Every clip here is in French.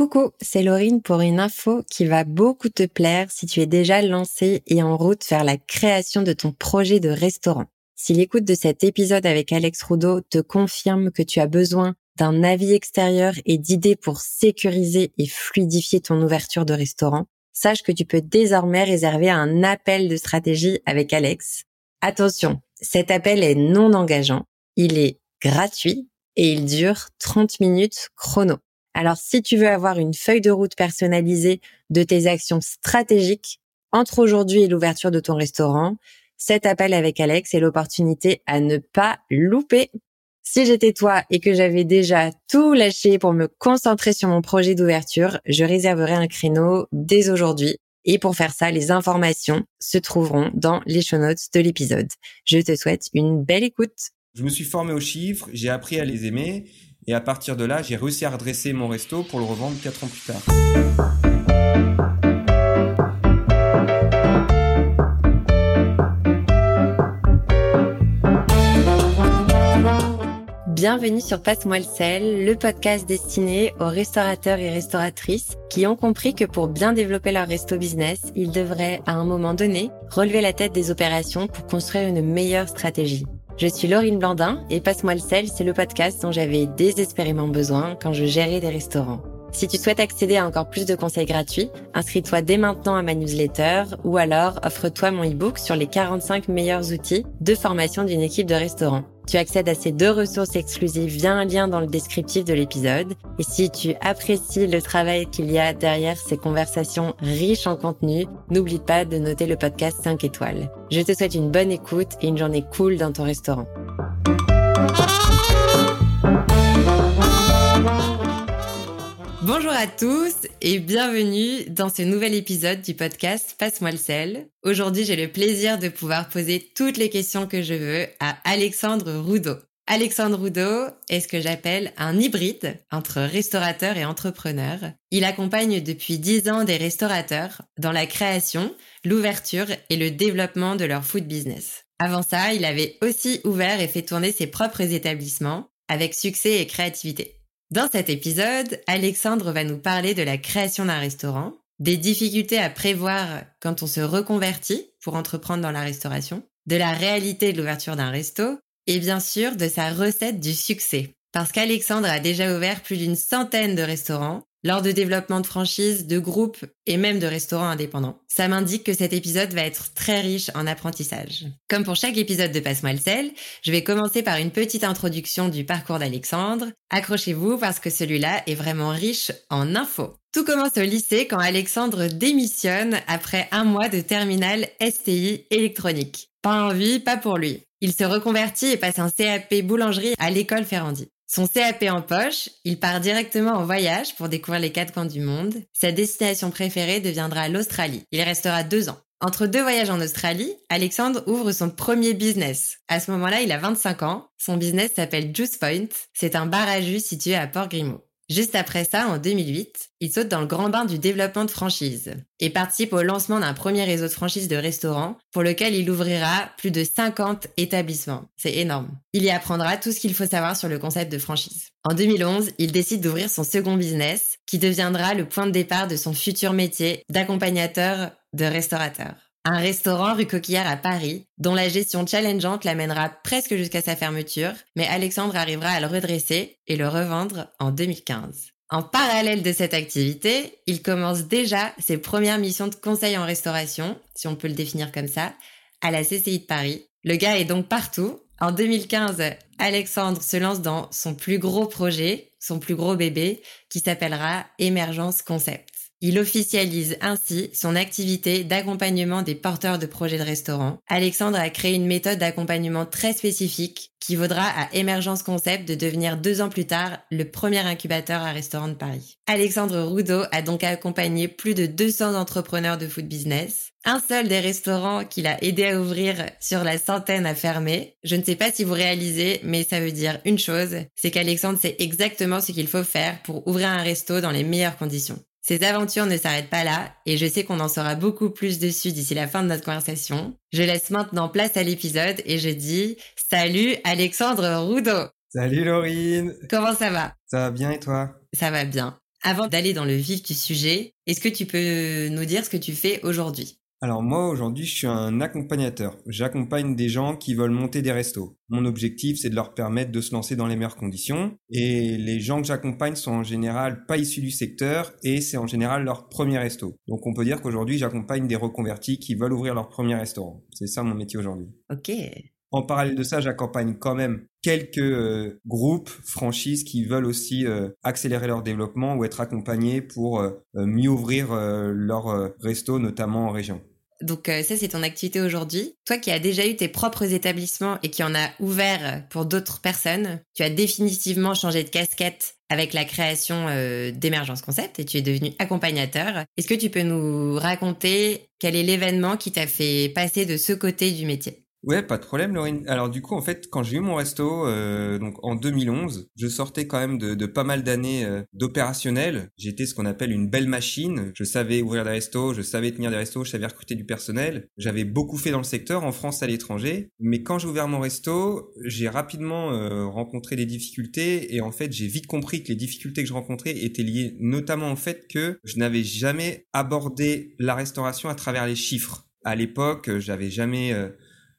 Coucou, c'est Laurine pour une info qui va beaucoup te plaire si tu es déjà lancé et en route vers la création de ton projet de restaurant. Si l'écoute de cet épisode avec Alex Roudot te confirme que tu as besoin d'un avis extérieur et d'idées pour sécuriser et fluidifier ton ouverture de restaurant, sache que tu peux désormais réserver un appel de stratégie avec Alex. Attention, cet appel est non engageant, il est gratuit et il dure 30 minutes chrono. Alors si tu veux avoir une feuille de route personnalisée de tes actions stratégiques entre aujourd'hui et l'ouverture de ton restaurant, cet appel avec Alex est l'opportunité à ne pas louper. Si j'étais toi et que j'avais déjà tout lâché pour me concentrer sur mon projet d'ouverture, je réserverais un créneau dès aujourd'hui. Et pour faire ça, les informations se trouveront dans les show notes de l'épisode. Je te souhaite une belle écoute. Je me suis formé aux chiffres, j'ai appris à les aimer et à partir de là, j'ai réussi à redresser mon resto pour le revendre 4 ans plus tard. Bienvenue sur Passe-moi le sel, le podcast destiné aux restaurateurs et restauratrices qui ont compris que pour bien développer leur resto business, ils devraient à un moment donné relever la tête des opérations pour construire une meilleure stratégie. Je suis Laurine Blandin et Passe-moi le sel, c'est le podcast dont j'avais désespérément besoin quand je gérais des restaurants. Si tu souhaites accéder à encore plus de conseils gratuits, inscris-toi dès maintenant à ma newsletter ou alors offre-toi mon e-book sur les 45 meilleurs outils de formation d'une équipe de restaurant. Tu accèdes à ces deux ressources exclusives via un lien dans le descriptif de l'épisode. Et si tu apprécies le travail qu'il y a derrière ces conversations riches en contenu, n'oublie pas de noter le podcast 5 étoiles. Je te souhaite une bonne écoute et une journée cool dans ton restaurant. Bonjour à tous et bienvenue dans ce nouvel épisode du podcast Passe-moi le sel. Aujourd'hui, j'ai le plaisir de pouvoir poser toutes les questions que je veux à Alexandre Roudot. Alexandre Roudot est ce que j'appelle un hybride entre restaurateur et entrepreneur. Il accompagne depuis 10 ans des restaurateurs dans la création, l'ouverture et le développement de leur food business. Avant ça, il avait aussi ouvert et fait tourner ses propres établissements avec succès et créativité. Dans cet épisode, Alexandre va nous parler de la création d'un restaurant, des difficultés à prévoir quand on se reconvertit pour entreprendre dans la restauration, de la réalité de l'ouverture d'un resto et bien sûr de sa recette du succès. Parce qu'Alexandre a déjà ouvert plus d'une centaine de restaurants lors de développement de franchises, de groupes et même de restaurants indépendants. Ça m'indique que cet épisode va être très riche en apprentissage. Comme pour chaque épisode de Passe-moi le sel, je vais commencer par une petite introduction du parcours d'Alexandre. Accrochez-vous parce que celui-là est vraiment riche en infos. Tout commence au lycée quand Alexandre démissionne après un mois de terminale STI électronique. Pas envie, pas pour lui. Il se reconvertit et passe un CAP boulangerie à l'école Ferrandi. Son CAP en poche, il part directement en voyage pour découvrir les quatre coins du monde. Sa destination préférée deviendra l'Australie. Il restera deux ans. Entre deux voyages en Australie, Alexandre ouvre son premier business. À ce moment-là, il a 25 ans. Son business s'appelle Juice Point. C'est un bar à jus situé à Port Grimaud. Juste après ça, en 2008, il saute dans le grand bain du développement de franchise et participe au lancement d'un premier réseau de franchise de restaurants pour lequel il ouvrira plus de 50 établissements. C'est énorme. Il y apprendra tout ce qu'il faut savoir sur le concept de franchise. En 2011, il décide d'ouvrir son second business qui deviendra le point de départ de son futur métier d'accompagnateur de restaurateur un restaurant rue Coquillard à Paris, dont la gestion challengeante l'amènera presque jusqu'à sa fermeture, mais Alexandre arrivera à le redresser et le revendre en 2015. En parallèle de cette activité, il commence déjà ses premières missions de conseil en restauration, si on peut le définir comme ça, à la CCI de Paris. Le gars est donc partout. En 2015, Alexandre se lance dans son plus gros projet, son plus gros bébé, qui s'appellera Émergence Concept. Il officialise ainsi son activité d'accompagnement des porteurs de projets de restaurants. Alexandre a créé une méthode d'accompagnement très spécifique qui vaudra à Emergence Concept de devenir deux ans plus tard le premier incubateur à restaurant de Paris. Alexandre Roudot a donc accompagné plus de 200 entrepreneurs de food business. Un seul des restaurants qu'il a aidé à ouvrir sur la centaine a fermé. Je ne sais pas si vous réalisez, mais ça veut dire une chose, c'est qu'Alexandre sait exactement ce qu'il faut faire pour ouvrir un resto dans les meilleures conditions. Ces aventures ne s'arrêtent pas là et je sais qu'on en saura beaucoup plus dessus d'ici la fin de notre conversation. Je laisse maintenant place à l'épisode et je dis salut Alexandre Roudot. Salut Laurine. Comment ça va? Ça va bien et toi? Ça va bien. Avant d'aller dans le vif du sujet, est-ce que tu peux nous dire ce que tu fais aujourd'hui? Alors moi aujourd'hui je suis un accompagnateur. J'accompagne des gens qui veulent monter des restos. Mon objectif c'est de leur permettre de se lancer dans les meilleures conditions. Et les gens que j'accompagne sont en général pas issus du secteur et c'est en général leur premier resto. Donc on peut dire qu'aujourd'hui j'accompagne des reconvertis qui veulent ouvrir leur premier restaurant. C'est ça mon métier aujourd'hui. Ok. En parallèle de ça, j'accompagne quand même quelques euh, groupes, franchises qui veulent aussi euh, accélérer leur développement ou être accompagnés pour euh, mieux ouvrir leur resto, notamment en région. Donc ça, c'est ton activité aujourd'hui. Toi qui as déjà eu tes propres établissements et qui en as ouvert pour d'autres personnes, tu as définitivement changé de casquette avec la création d'Emergence Concept et tu es devenu accompagnateur. Est-ce que tu peux nous raconter quel est l'événement qui t'a fait passer de ce côté du métier? Ouais, pas de problème, Laurine. Alors du coup, en fait, quand j'ai eu mon resto, euh, donc en 2011, je sortais quand même de, pas mal d'années euh, d'opérationnel. J'étais ce qu'on appelle une belle machine. Je savais ouvrir des restos, je savais tenir des restos, je savais recruter du personnel. J'avais beaucoup fait dans le secteur, en France, à l'étranger. Mais quand j'ai ouvert mon resto, j'ai rapidement euh, rencontré des difficultés et en fait, j'ai vite compris que les difficultés que je rencontrais étaient liées notamment au fait que je n'avais jamais abordé la restauration à travers les chiffres. À l'époque, j'avais jamais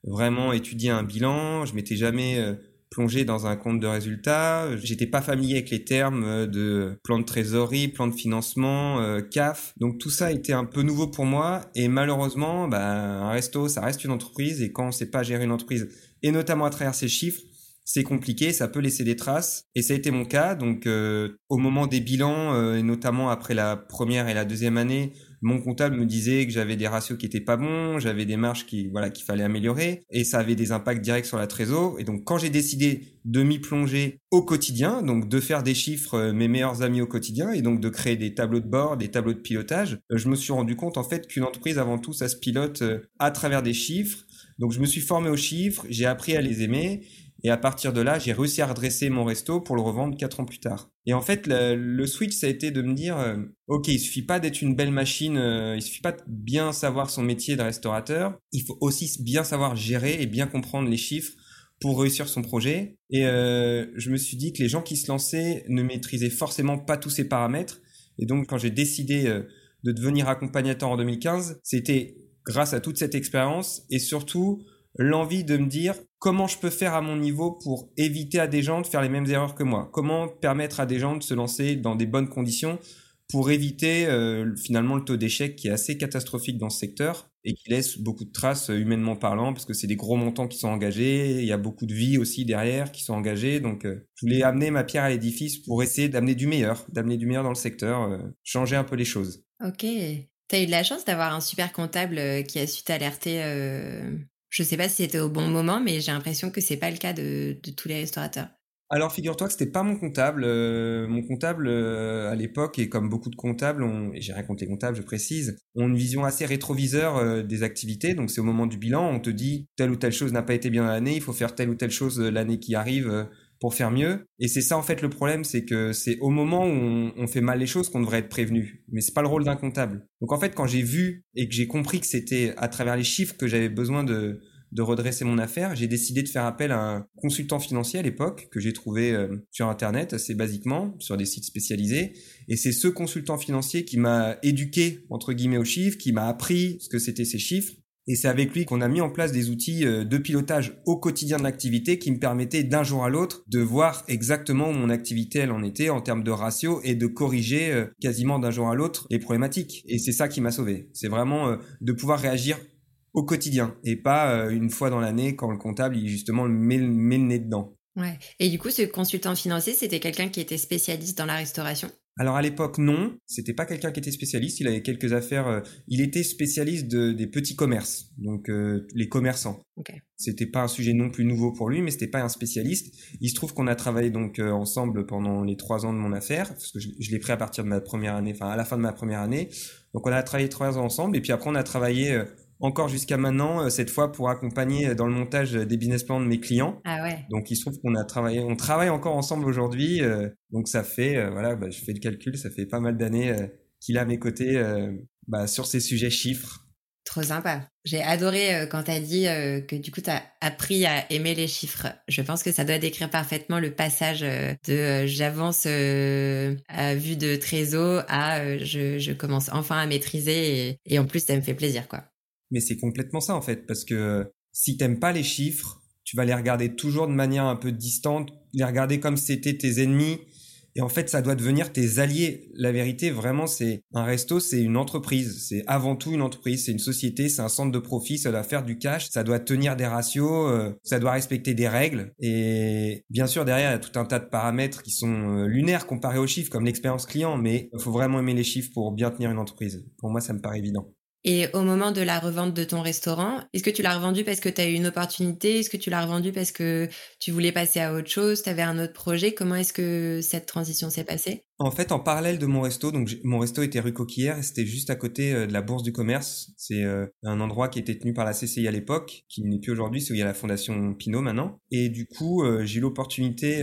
vraiment étudier un bilan, je m'étais jamais euh, plongé dans un compte de résultats, j'étais pas familier avec les termes euh, de plan de trésorerie, plan de financement, euh, CAF. Donc tout ça était un peu nouveau pour moi et malheureusement, bah, un resto, ça reste une entreprise et quand on sait pas gérer une entreprise et notamment à travers ces chiffres, c'est compliqué, ça peut laisser des traces. Et ça a été mon cas. Donc, au moment des bilans, et notamment après la première et la deuxième année, mon comptable me disait que j'avais des ratios qui étaient pas bons, j'avais des marges qui voilà qu'il fallait améliorer et ça avait des impacts directs sur la trésor et donc quand j'ai décidé de m'y plonger au quotidien, donc de faire des chiffres euh, mes meilleurs amis au quotidien et donc de créer des tableaux de bord, des tableaux de pilotage, euh, je me suis rendu compte en fait qu'une entreprise avant tout ça se pilote euh, à travers des chiffres. Donc je me suis formé aux chiffres, j'ai appris à les aimer et à partir de là, j'ai réussi à redresser mon resto pour le revendre quatre ans plus tard. Et en fait, le, switch, ça a été de me dire, euh, ok, il suffit pas d'être une belle machine, euh, il suffit pas de bien savoir son métier de restaurateur, il faut aussi bien savoir gérer et bien comprendre les chiffres pour réussir son projet. Et euh, je me suis dit que les gens qui se lançaient ne maîtrisaient forcément pas tous ces paramètres. Et donc, quand j'ai décidé de devenir accompagnateur en 2015, c'était grâce à toute cette expérience et surtout l'envie de me dire comment je peux faire à mon niveau pour éviter à des gens de faire les mêmes erreurs que moi Comment permettre à des gens de se lancer dans des bonnes conditions pour éviter euh, finalement le taux d'échec qui est assez catastrophique dans ce secteur et qui laisse beaucoup de traces euh, humainement parlant parce que c'est des gros montants qui sont engagés, il y a beaucoup de vies aussi derrière qui sont engagées donc euh, je voulais amener ma pierre à l'édifice pour essayer d'amener du meilleur, d'amener du meilleur dans le secteur, changer un peu les choses. Ok. Tu as eu de la chance d'avoir un super comptable qui a su t'alerter je sais pas si c'était au bon moment, mais j'ai l'impression que c'est pas le cas de, tous les restaurateurs. Alors figure-toi que c'était pas mon comptable. Euh, mon comptable euh, à l'époque et comme beaucoup de comptables, et j'ai rien contre les comptables, je précise, ont une vision assez rétroviseur euh, des activités. Donc c'est au moment du bilan, on te dit telle ou telle chose n'a pas été bien l'année, il faut faire telle ou telle chose l'année qui arrive pour faire mieux. Et c'est ça en fait le problème, c'est que c'est au moment où on, fait mal les choses qu'on devrait être prévenu. Mais c'est pas le rôle d'un comptable. Donc en fait, quand j'ai vu et que j'ai compris que c'était à travers les chiffres que j'avais besoin de, de redresser mon affaire, j'ai décidé de faire appel à un consultant financier à l'époque que j'ai trouvé euh, sur internet assez basiquement sur des sites spécialisés et c'est ce consultant financier qui m'a éduqué entre guillemets aux chiffres, qui m'a appris ce que c'était ces chiffres et c'est avec lui qu'on a mis en place des outils euh, de pilotage au quotidien de l'activité qui me permettaient d'un jour à l'autre de voir exactement où mon activité elle en était en termes de ratio et de corriger euh, quasiment d'un jour à l'autre les problématiques. Et c'est ça qui m'a sauvé. C'est vraiment de pouvoir réagir au quotidien et pas une fois dans l'année quand le comptable il justement met, met le nez dedans. Ouais. Et du coup, ce consultant financier, c'était quelqu'un qui était spécialiste dans la restauration? Alors à l'époque non, c'était pas quelqu'un qui était spécialiste, il avait quelques affaires, euh, il était spécialiste de, des petits commerces, donc euh, les commerçants. Okay. C'était pas un sujet non plus nouveau pour lui, mais c'était pas un spécialiste. Il se trouve qu'on a travaillé donc euh, ensemble pendant les trois ans de mon affaire, parce que je, je l'ai pris à partir de ma première année, enfin à la fin de ma première année. Donc on a travaillé trois ans ensemble, et puis après on a travaillé encore jusqu'à maintenant, euh, cette fois pour accompagner euh, dans le montage des business plans de mes clients. Ah ouais. Donc il se trouve qu'on a travaillé, on travaille encore ensemble aujourd'hui. Euh, donc ça fait, voilà, bah, je fais le calcul, ça fait pas mal d'années qu'il est à mes côtés bah, sur ces sujets chiffres. Trop sympa. J'ai adoré euh, quand tu as dit euh, que du coup tu as appris à aimer les chiffres. Je pense que ça doit décrire parfaitement le passage euh, de j'avance à vue de trésor à je, commence enfin à maîtriser et, et en plus ça me fait plaisir quoi. Mais c'est complètement ça en fait parce que si t'aimes pas les chiffres, tu vas les regarder toujours de manière un peu distante, les regarder comme c'était tes ennemis et en fait, ça doit devenir tes alliés. La vérité, vraiment, c'est un resto, c'est une entreprise. C'est avant tout une entreprise, c'est une société, c'est un centre de profit, ça doit faire du cash, ça doit tenir des ratios, euh, ça doit respecter des règles. Et bien sûr, derrière, il y a tout un tas de paramètres qui sont euh, lunaires comparés aux chiffres, comme l'expérience client, mais il faut vraiment aimer les chiffres pour bien tenir une entreprise. Pour moi, ça me paraît évident. Et au moment de la revente de ton restaurant, est-ce que tu l'as revendu parce que tu as eu une opportunité? Est-ce que tu l'as revendu parce que tu voulais passer à autre chose? Tu avais un autre projet? Comment est-ce que cette transition s'est passée? En fait, en parallèle de mon resto, donc mon resto était rue Coquillère et c'était juste à côté euh, de la Bourse du Commerce. C'est euh, un endroit qui était tenu par la CCI à l'époque, qui n'est plus aujourd'hui, c'est où il y a la Fondation Pinot maintenant. Et du coup, euh, j'ai eu l'opportunité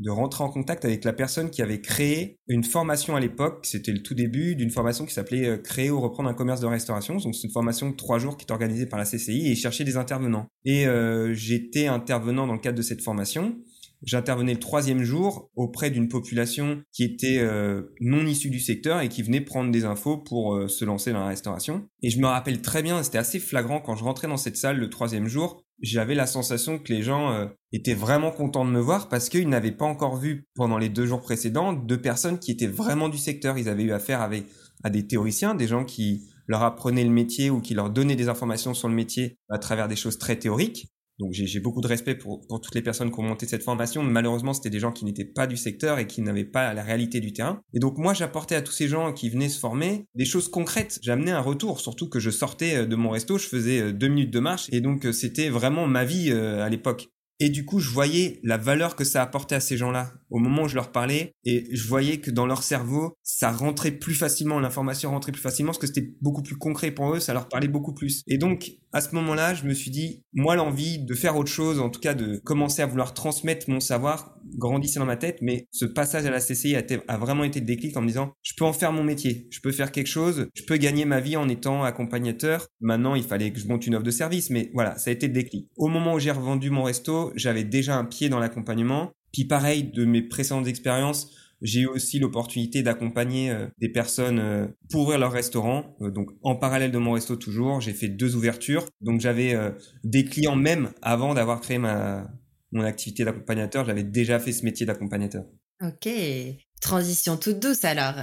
de rentrer en contact avec la personne qui avait créé une formation à l'époque. C'était le tout début d'une formation qui s'appelait Créer ou reprendre un commerce de restauration. Donc c'est une formation de trois jours qui est organisée par la CCI et chercher des intervenants. Et j'étais intervenant dans le cadre de cette formation. J'intervenais le troisième jour auprès d'une population qui était euh, non issue du secteur et qui venait prendre des infos pour euh, se lancer dans la restauration. Et je me rappelle très bien, c'était assez flagrant quand je rentrais dans cette salle le troisième jour, j'avais la sensation que les gens euh, étaient vraiment contents de me voir parce qu'ils n'avaient pas encore vu pendant les deux jours précédents de personnes qui étaient vraiment du secteur. Ils avaient eu affaire avec à des théoriciens, des gens qui leur apprenaient le métier ou qui leur donnaient des informations sur le métier à travers des choses très théoriques. Donc j'ai beaucoup de respect pour, toutes les personnes qui ont monté cette formation. Malheureusement, c'était des gens qui n'étaient pas du secteur et qui n'avaient pas la réalité du terrain. Et donc moi, j'apportais à tous ces gens qui venaient se former des choses concrètes. J'amenais un retour, surtout que je sortais euh, de mon resto, je faisais euh, deux minutes de marche et donc euh, c'était vraiment ma vie à l'époque. Et du coup, je voyais la valeur que ça apportait à ces gens-là au moment où je leur parlais et je voyais que dans leur cerveau, ça rentrait plus facilement, l'information rentrait plus facilement parce que c'était beaucoup plus concret pour eux, ça leur parlait beaucoup plus. Et donc, à ce moment-là, je me suis dit, moi, l'envie de faire autre chose, en tout cas de commencer à vouloir transmettre mon savoir, grandissait dans ma tête, mais ce passage à la CCI a, vraiment été le déclic en me disant, je peux en faire mon métier, je peux faire quelque chose, je peux gagner ma vie en étant accompagnateur. Maintenant, il fallait que je monte une offre de service, mais voilà, ça a été le déclic. Au moment où j'ai revendu mon resto, j'avais déjà un pied dans l'accompagnement. Puis pareil, de mes précédentes expériences, j'ai eu aussi l'opportunité d'accompagner euh, des personnes euh, pour ouvrir leur restaurant. Euh, donc en parallèle de mon resto toujours, j'ai fait deux ouvertures. Donc j'avais des clients même avant d'avoir créé ma mon activité d'accompagnateur, j'avais déjà fait ce métier d'accompagnateur. Ok, transition toute douce alors.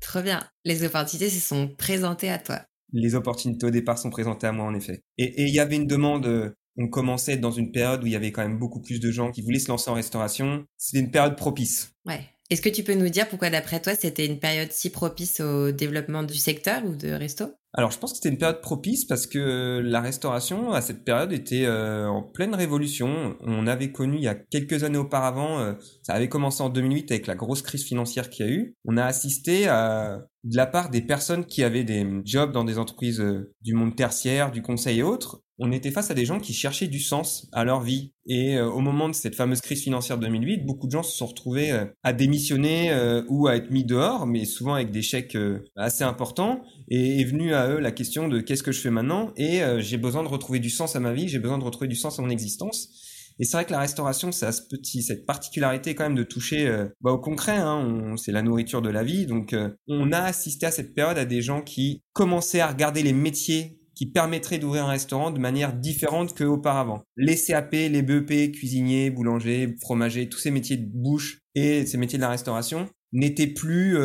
Trop bien. Les opportunités se sont présentées à toi. Les opportunités au départ sont présentées à moi en effet. Et il y avait une demande on commençait dans une période où il y avait quand même beaucoup plus de gens qui voulaient se lancer en restauration. C'était une période propice. Ouais. Est-ce que tu peux nous dire pourquoi d'après toi c'était une période si propice au développement du secteur ou de resto? Alors je pense que c'était une période propice parce que la restauration à cette période était euh, en pleine révolution. On avait connu il y a quelques années auparavant, euh, ça avait commencé en 2008 avec la grosse crise financière qu'il y a eu. On a assisté à de la part des personnes qui avaient des jobs dans des entreprises euh, du monde tertiaire, du conseil et autres, on était face à des gens qui cherchaient du sens à leur vie. Et au moment de cette fameuse crise financière 2008, beaucoup de gens se sont retrouvés à démissionner ou à être mis dehors, mais souvent avec des chèques assez importants. Et est venu à eux la question de qu'est-ce que je fais maintenant? Et euh, j'ai besoin de retrouver du sens à ma vie, j'ai besoin de retrouver du sens à mon existence. Et c'est vrai que la restauration, ça a ce petit, cette particularité quand même de toucher euh, bah, au concret. Hein, c'est la nourriture de la vie, donc euh, on a assisté à cette période à des gens qui commençaient à regarder les métiers qui permettraient d'ouvrir un restaurant de manière différente qu'auparavant. Les CAP, les BEP, cuisiniers, boulangers, fromagers, tous ces métiers de bouche et ces métiers de la restauration n'étaient plus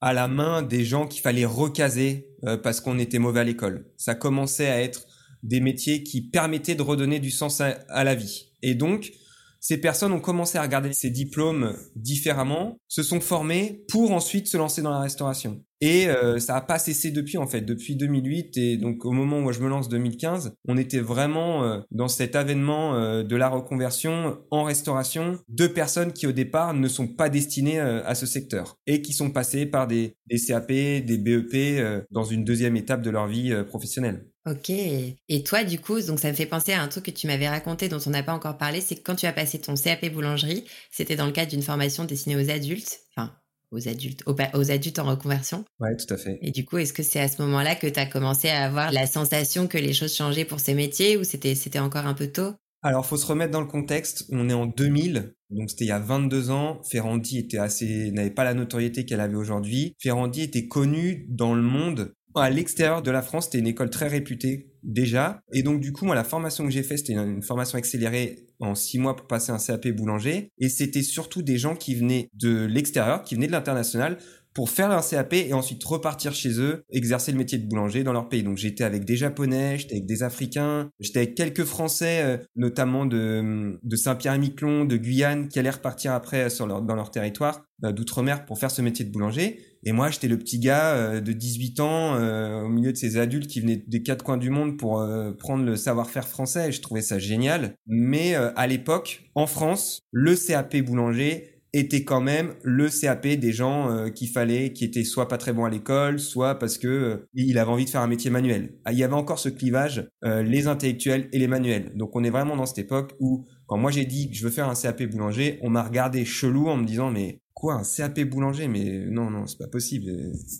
à la main des gens qu'il fallait recaser euh, parce qu'on était mauvais à l'école. Ça commençait à être des métiers qui permettaient de redonner du sens à, la vie. Et donc, ces personnes ont commencé à regarder ces diplômes différemment, se sont formées pour ensuite se lancer dans la restauration. Et euh, ça n'a pas cessé depuis en fait, depuis 2008 et donc au moment où je me lance 2015, on était vraiment euh, dans cet avènement euh, de la reconversion en restauration de personnes qui au départ ne sont pas destinées à ce secteur et qui sont passées par des, des CAP, des BEP dans une deuxième étape de leur vie professionnelle. Ok. Et toi, du coup, donc ça me fait penser à un truc que tu m'avais raconté dont on n'a pas encore parlé, c'est que quand tu as passé ton CAP boulangerie, c'était dans le cadre d'une formation destinée aux adultes, enfin aux adultes, aux, adultes en reconversion. Ouais, tout à fait. Et du coup, est-ce que c'est à ce moment-là que tu as commencé à avoir la sensation que les choses changeaient pour ces métiers ou c'était c'était encore un peu tôt? Alors, faut se remettre dans le contexte. On est en 2000, donc c'était il y a 22 ans. Ferrandi était assez, n'avait pas la notoriété qu'elle avait aujourd'hui. Ferrandi était connue dans le monde à l'extérieur de la France, c'était une école très réputée déjà. Et donc du coup, moi, la formation que j'ai faite, c'était une, formation accélérée en six mois pour passer un CAP boulanger. Et c'était surtout des gens qui venaient de l'extérieur, qui venaient de l'international pour faire leur CAP et ensuite repartir chez eux, exercer le métier de boulanger dans leur pays. Donc j'étais avec des Japonais, j'étais avec des Africains, j'étais avec quelques Français, euh, notamment de, de Saint-Pierre-et-Miquelon, de Guyane, qui allaient repartir après sur leur, dans leur territoire euh, d'outre-mer pour faire ce métier de boulanger. Et moi, j'étais le petit gars euh, de 18 ans au milieu de ces adultes qui venaient des quatre coins du monde pour prendre le savoir-faire français. Et je trouvais ça génial. Mais à l'époque, en France, le CAP boulanger était quand même le CAP des gens euh, qu'il fallait, qui étaient soit pas très bons à l'école, soit parce que euh, il avait envie de faire un métier manuel. Ah, il y avait encore ce clivage, euh, les intellectuels et les manuels. Donc on est vraiment dans cette époque où quand moi j'ai dit que je veux faire un CAP boulanger, on m'a regardé chelou en me disant mais quoi un CAP boulanger? Mais non non c'est pas possible.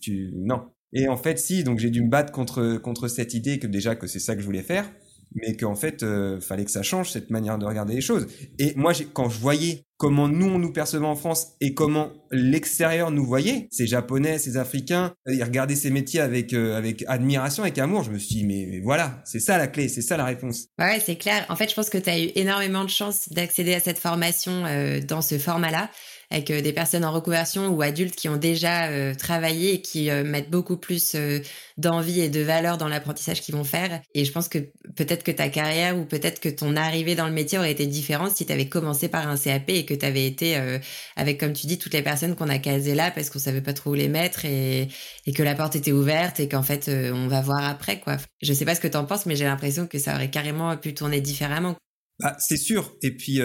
Tu non. Et en fait si donc j'ai dû me battre contre contre cette idée que déjà que c'est ça que je voulais faire mais qu'en fait, euh, fallait que ça change cette manière de regarder les choses. Et moi, quand je voyais comment nous on nous percevait en France et comment l'extérieur nous voyait, ces Japonais, ces Africains, euh, ils regardaient ces métiers avec euh, avec admiration, avec amour. Je me suis dit mais, voilà, c'est ça la clé, c'est ça la réponse. Ouais, c'est clair. En fait, je pense que tu as eu énormément de chance d'accéder à cette formation dans ce format-là avec euh, des personnes en reconversion ou adultes qui ont déjà euh, travaillé et qui euh, mettent beaucoup plus d'envie et de valeur dans l'apprentissage qu'ils vont faire. Et je pense que peut-être que ta carrière ou peut-être que ton arrivée dans le métier aurait été différente si tu avais commencé par un CAP et que tu avais été avec, comme tu dis, toutes les personnes qu'on a casées là parce qu'on savait pas trop où les mettre et, et que la porte était ouverte et qu'en fait, on va voir après, quoi. Je sais pas ce que tu en penses, mais j'ai l'impression que ça aurait carrément pu tourner différemment. Bah, c'est sûr. Et puis,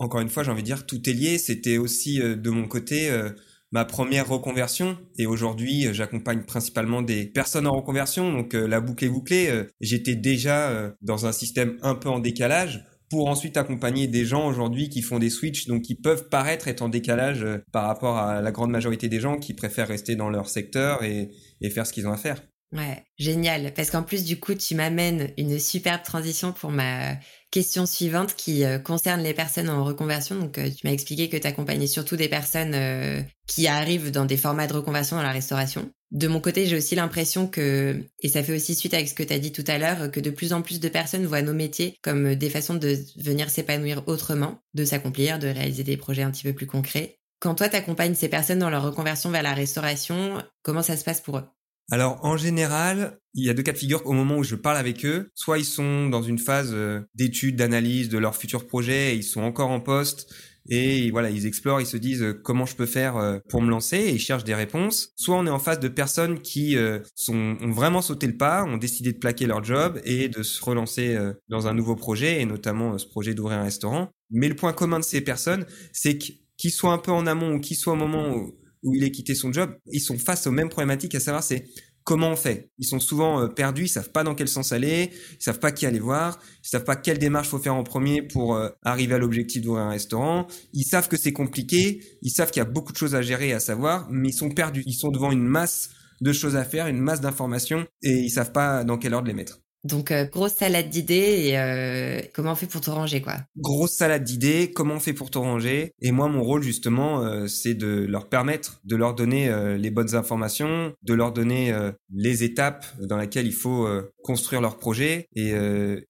encore une fois, j'ai envie de dire, tout est lié. C'était aussi euh, de mon côté euh, ma première reconversion. Et aujourd'hui, euh, j'accompagne principalement des personnes en reconversion. Donc la boucle est bouclée. J'étais déjà dans un système un peu en décalage pour ensuite accompagner des gens aujourd'hui qui font des switches, donc qui peuvent paraître être en décalage par rapport à la grande majorité des gens qui préfèrent rester dans leur secteur et, et faire ce qu'ils ont à faire. Ouais, génial. Parce qu'en plus, du coup, tu m'amènes une superbe transition pour ma question suivante qui euh, concerne les personnes en reconversion. Donc, euh, tu m'as expliqué que tu accompagnais surtout des personnes euh, qui arrivent dans des formats de reconversion dans la restauration. De mon côté, j'ai aussi l'impression que, et ça fait aussi suite avec ce que tu as dit tout à l'heure, que de plus en plus de personnes voient nos métiers comme des façons de venir s'épanouir autrement, de s'accomplir, de réaliser des projets un petit peu plus concrets. Quand toi, tu accompagnes ces personnes dans leur reconversion vers la restauration, comment ça se passe pour eux? Alors en général, il y a deux cas de figure au moment où je parle avec eux. Soit ils sont dans une phase euh, d'étude, d'analyse de leur futur projet, et ils sont encore en poste et voilà, ils explorent, ils se disent euh, comment je peux faire euh, pour me lancer et ils cherchent des réponses. Soit on est en face de personnes qui sont, ont vraiment sauté le pas, ont décidé de plaquer leur job et de se relancer dans un nouveau projet et notamment ce projet d'ouvrir un restaurant. Mais le point commun de ces personnes, c'est qu'ils soient un peu en amont ou qu'ils soient au moment où où il est quitté son job, ils sont face aux mêmes problématiques, à savoir c'est comment on fait. Ils sont souvent euh, perdus, ils savent pas dans quel sens aller, ils savent pas qui aller voir, ils savent pas quelle démarche faut faire en premier pour euh, arriver à l'objectif d'ouvrir un restaurant. Ils savent que c'est compliqué, ils savent qu'il y a beaucoup de choses à gérer et à savoir, mais ils sont perdus. Ils sont devant une masse de choses à faire, une masse d'informations et ils savent pas dans quel ordre les mettre. Donc euh, grosse salade d'idées et euh, comment on fait pour tout ranger quoi? Grosse salade d'idées, comment on fait pour tout ranger? Et moi mon rôle justement euh, c'est de leur permettre de leur donner les bonnes informations, de leur donner les étapes dans lesquelles il faut construire leur projet et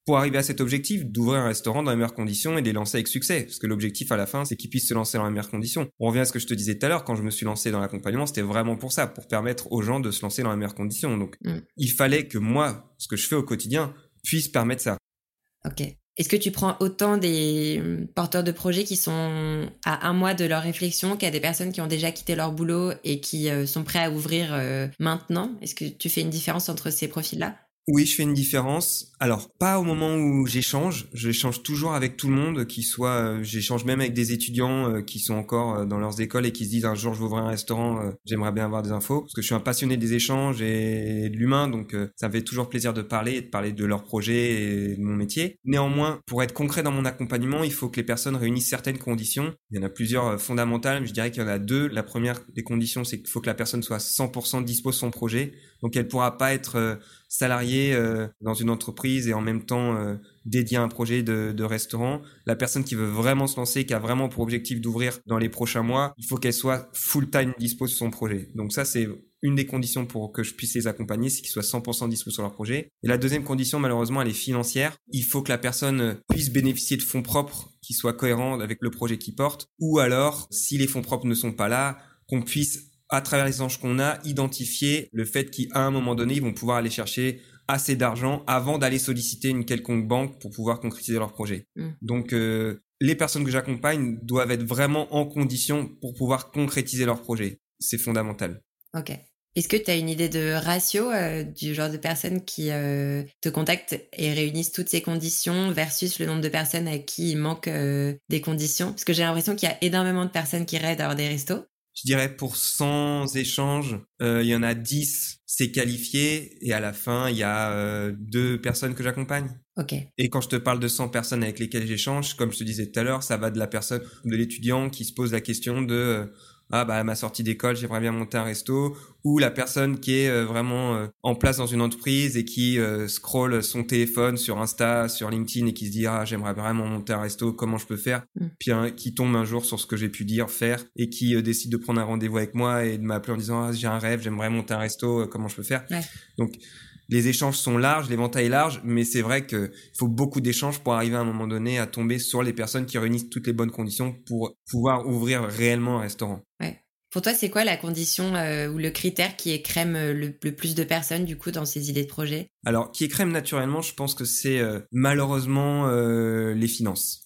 pour arriver à cet objectif d'ouvrir un restaurant dans les meilleures conditions et de les lancer avec succès parce que l'objectif à la fin c'est qu'ils puissent se lancer dans les meilleures conditions. On revient à ce que je te disais tout à l'heure quand je me suis lancé dans l'accompagnement, c'était vraiment pour ça, pour permettre aux gens de se lancer dans les meilleures conditions. Donc mm. il fallait que moi ce que je fais au quotidien puisse permettre ça. Ok. Est-ce que tu prends autant des hum, porteurs de projets qui sont à un mois de leur réflexion qu'à des personnes qui ont déjà quitté leur boulot et qui euh, sont prêts à ouvrir euh, maintenant? Est-ce que tu fais une différence entre ces profils-là? Oui, je fais une différence. Alors, pas au moment où j'échange. J'échange toujours avec tout le monde, qui soit, euh, j'échange même avec des étudiants euh, qui sont encore euh, dans leurs écoles et qui se disent un jour je vais ouvrir un restaurant, j'aimerais bien avoir des infos. Parce que je suis un passionné des échanges et de l'humain, donc ça me fait toujours plaisir de parler et de parler de leurs projets et de mon métier. Néanmoins, pour être concret dans mon accompagnement, il faut que les personnes réunissent certaines conditions. Il y en a plusieurs fondamentales, mais je dirais qu'il y en a deux. La première des conditions, c'est qu'il faut que la personne soit 100% dispo de son projet. Donc elle pourra pas être salarié euh, dans une entreprise et en même temps euh, dédié à un projet de, restaurant. La personne qui veut vraiment se lancer, qui a vraiment pour objectif d'ouvrir dans les prochains mois, il faut qu'elle soit full-time dispo sur son projet. Donc ça, c'est une des conditions pour que je puisse les accompagner, c'est qu'ils soient 100% dispo sur leur projet. Et la deuxième condition, malheureusement, elle est financière. Il faut que la personne puisse bénéficier de fonds propres qui soient cohérents avec le projet qu'il porte. Ou alors, si les fonds propres ne sont pas là, qu'on puisse à travers les échanges qu'on a, identifier le fait qu'à un moment donné, ils vont pouvoir aller chercher assez d'argent avant d'aller solliciter une quelconque banque pour pouvoir concrétiser leur projet. Mm. Donc, euh, les personnes que j'accompagne doivent être vraiment en condition pour pouvoir concrétiser leur projet. C'est fondamental. Ok. Est-ce que tu as une idée de ratio euh, du genre de personnes qui euh, te contactent et réunissent toutes ces conditions versus le nombre de personnes à qui il manque des conditions? Parce que j'ai l'impression qu'il y a énormément de personnes qui rêvent d'avoir des restos, je dirais pour 100 échanges, euh, il y en a 10, c'est qualifié, et à la fin, il y a euh, deux personnes que j'accompagne. Ok. Et quand je te parle de 100 personnes avec lesquelles j'échange, comme je te disais tout à l'heure, ça va de la personne, de l'étudiant qui se pose la question de euh, ah bah à ma sortie d'école j'aimerais bien monter un resto ou la personne qui est euh, vraiment euh, en place dans une entreprise et qui euh, scrolle son téléphone sur Insta, sur LinkedIn et qui se dit ah j'aimerais vraiment monter un resto, comment je peux faire mm. Puis qui tombe un jour sur ce que j'ai pu dire, faire et qui décide de prendre un rendez-vous avec moi et de m'appeler en disant ah j'ai un rêve, j'aimerais monter un resto, comment je peux faire Donc les échanges sont larges, l'éventail est large, mais c'est vrai qu'il faut beaucoup d'échanges pour arriver à un moment donné à tomber sur les personnes qui réunissent toutes les bonnes conditions pour pouvoir ouvrir réellement un restaurant. Ouais. Pour toi, c'est quoi la condition euh, ou le critère qui écrème euh, le, le, plus de personnes du coup dans ces idées de projet? Alors, qui écrème naturellement, je pense que c'est euh, malheureusement les finances.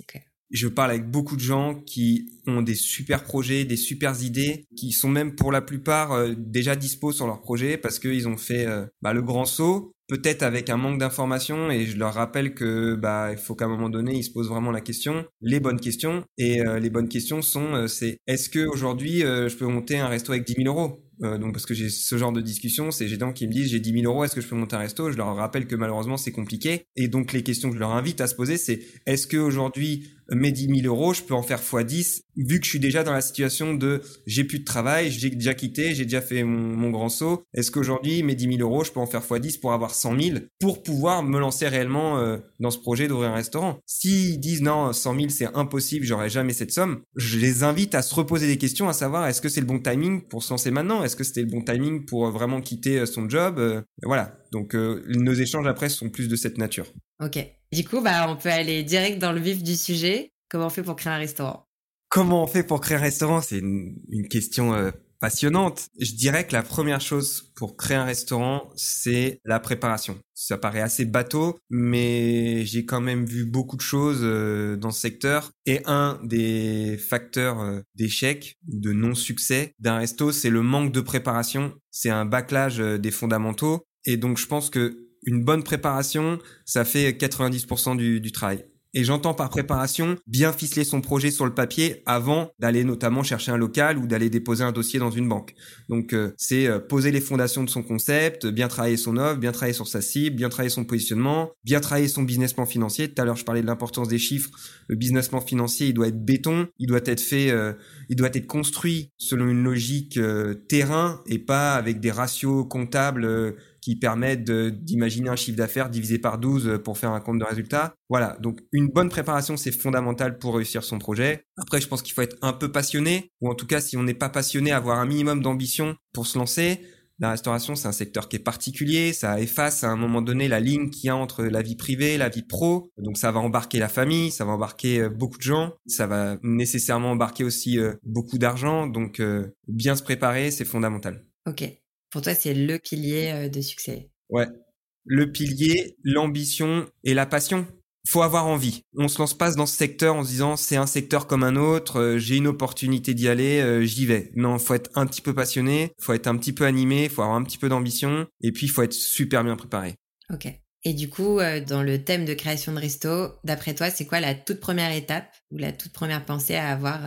Je parle avec beaucoup de gens qui ont des super projets, des super idées, qui sont même pour la plupart déjà dispo sur leur projet parce qu'ils ont fait bah, le grand saut, peut-être avec un manque d'informations et je leur rappelle que bah il faut qu'à un moment donné ils se posent vraiment la question, les bonnes questions et euh, les bonnes questions sont euh, c'est est-ce que aujourd'hui euh, je peux monter un resto avec 10 000 euros? Donc parce que j'ai ce genre de discussion, c'est j'ai des gens qui me disent j'ai 10 000 euros, est-ce que je peux monter un resto? Je leur rappelle que malheureusement c'est compliqué. Et donc les questions que je leur invite à se poser, c'est est-ce que aujourd'hui mes 10 000 euros, je peux en faire x10, vu que je suis déjà dans la situation de j'ai plus de travail, j'ai déjà quitté, j'ai déjà fait mon, grand saut. Est-ce qu'aujourd'hui, mes 10 000 euros, je peux en faire x10 pour avoir 100 000 pour pouvoir me lancer réellement euh, dans ce projet d'ouvrir un restaurant? S'ils disent non, 100 000 c'est impossible, j'aurai jamais cette somme, je les invite à se reposer des questions, à savoir est-ce que c'est le bon timing pour se lancer maintenant? Est-ce que c'était le bon timing pour euh, vraiment quitter euh, son job Voilà. Donc nos échanges après sont plus de cette nature. Ok. Du coup, bah, on peut aller direct dans le vif du sujet. Comment on fait pour créer un restaurant? Comment on fait pour créer un restaurant? C'est une, question euh, passionnante. Je dirais que la première chose pour créer un restaurant, c'est la préparation. Ça paraît assez bateau, mais j'ai quand même vu beaucoup de choses euh, dans ce secteur. Et un des facteurs euh, d'échec, de non-succès d'un resto, c'est le manque de préparation. C'est un bâclage des fondamentaux. Et donc je pense que une bonne préparation, ça fait 90% du, du travail. Et j'entends par préparation bien ficeler son projet sur le papier avant d'aller notamment chercher un local ou d'aller déposer un dossier dans une banque. Donc euh, c'est euh, poser les fondations de son concept, bien travailler son offre, bien travailler sur sa cible, bien travailler son positionnement, bien travailler son business plan financier. Tout à l'heure je parlais de l'importance des chiffres. Le business plan financier il doit être béton, il doit être fait, euh, il doit être construit selon une logique terrain et pas avec des ratios comptables qui permettent d'imaginer un chiffre d'affaires divisé par 12 pour faire un compte de résultat. Voilà, donc une bonne préparation, c'est fondamental pour réussir son projet. Après, je pense qu'il faut être un peu passionné, ou en tout cas, si on n'est pas passionné, avoir un minimum d'ambition pour se lancer. La restauration, c'est un secteur qui est particulier, ça efface à un moment donné la ligne qu'il y a entre la vie privée, la vie pro. Donc ça va embarquer la famille, ça va embarquer euh, beaucoup de gens, ça va nécessairement embarquer aussi euh, beaucoup d'argent. Donc euh, bien se préparer, c'est fondamental. Ok. Pour toi, c'est le pilier euh, de succès. Ouais. Le pilier, l'ambition et la passion. Faut avoir envie. On se lance pas dans ce secteur en se disant c'est un secteur comme un autre, euh, j'ai une opportunité d'y aller, euh, j'y vais. Non, faut être un petit peu passionné, faut être un petit peu animé, faut avoir un petit peu d'ambition et puis il faut être super bien préparé. Ok. Et du coup, euh, dans le thème de création de resto, d'après toi, c'est quoi la toute première étape ou la toute première pensée à avoir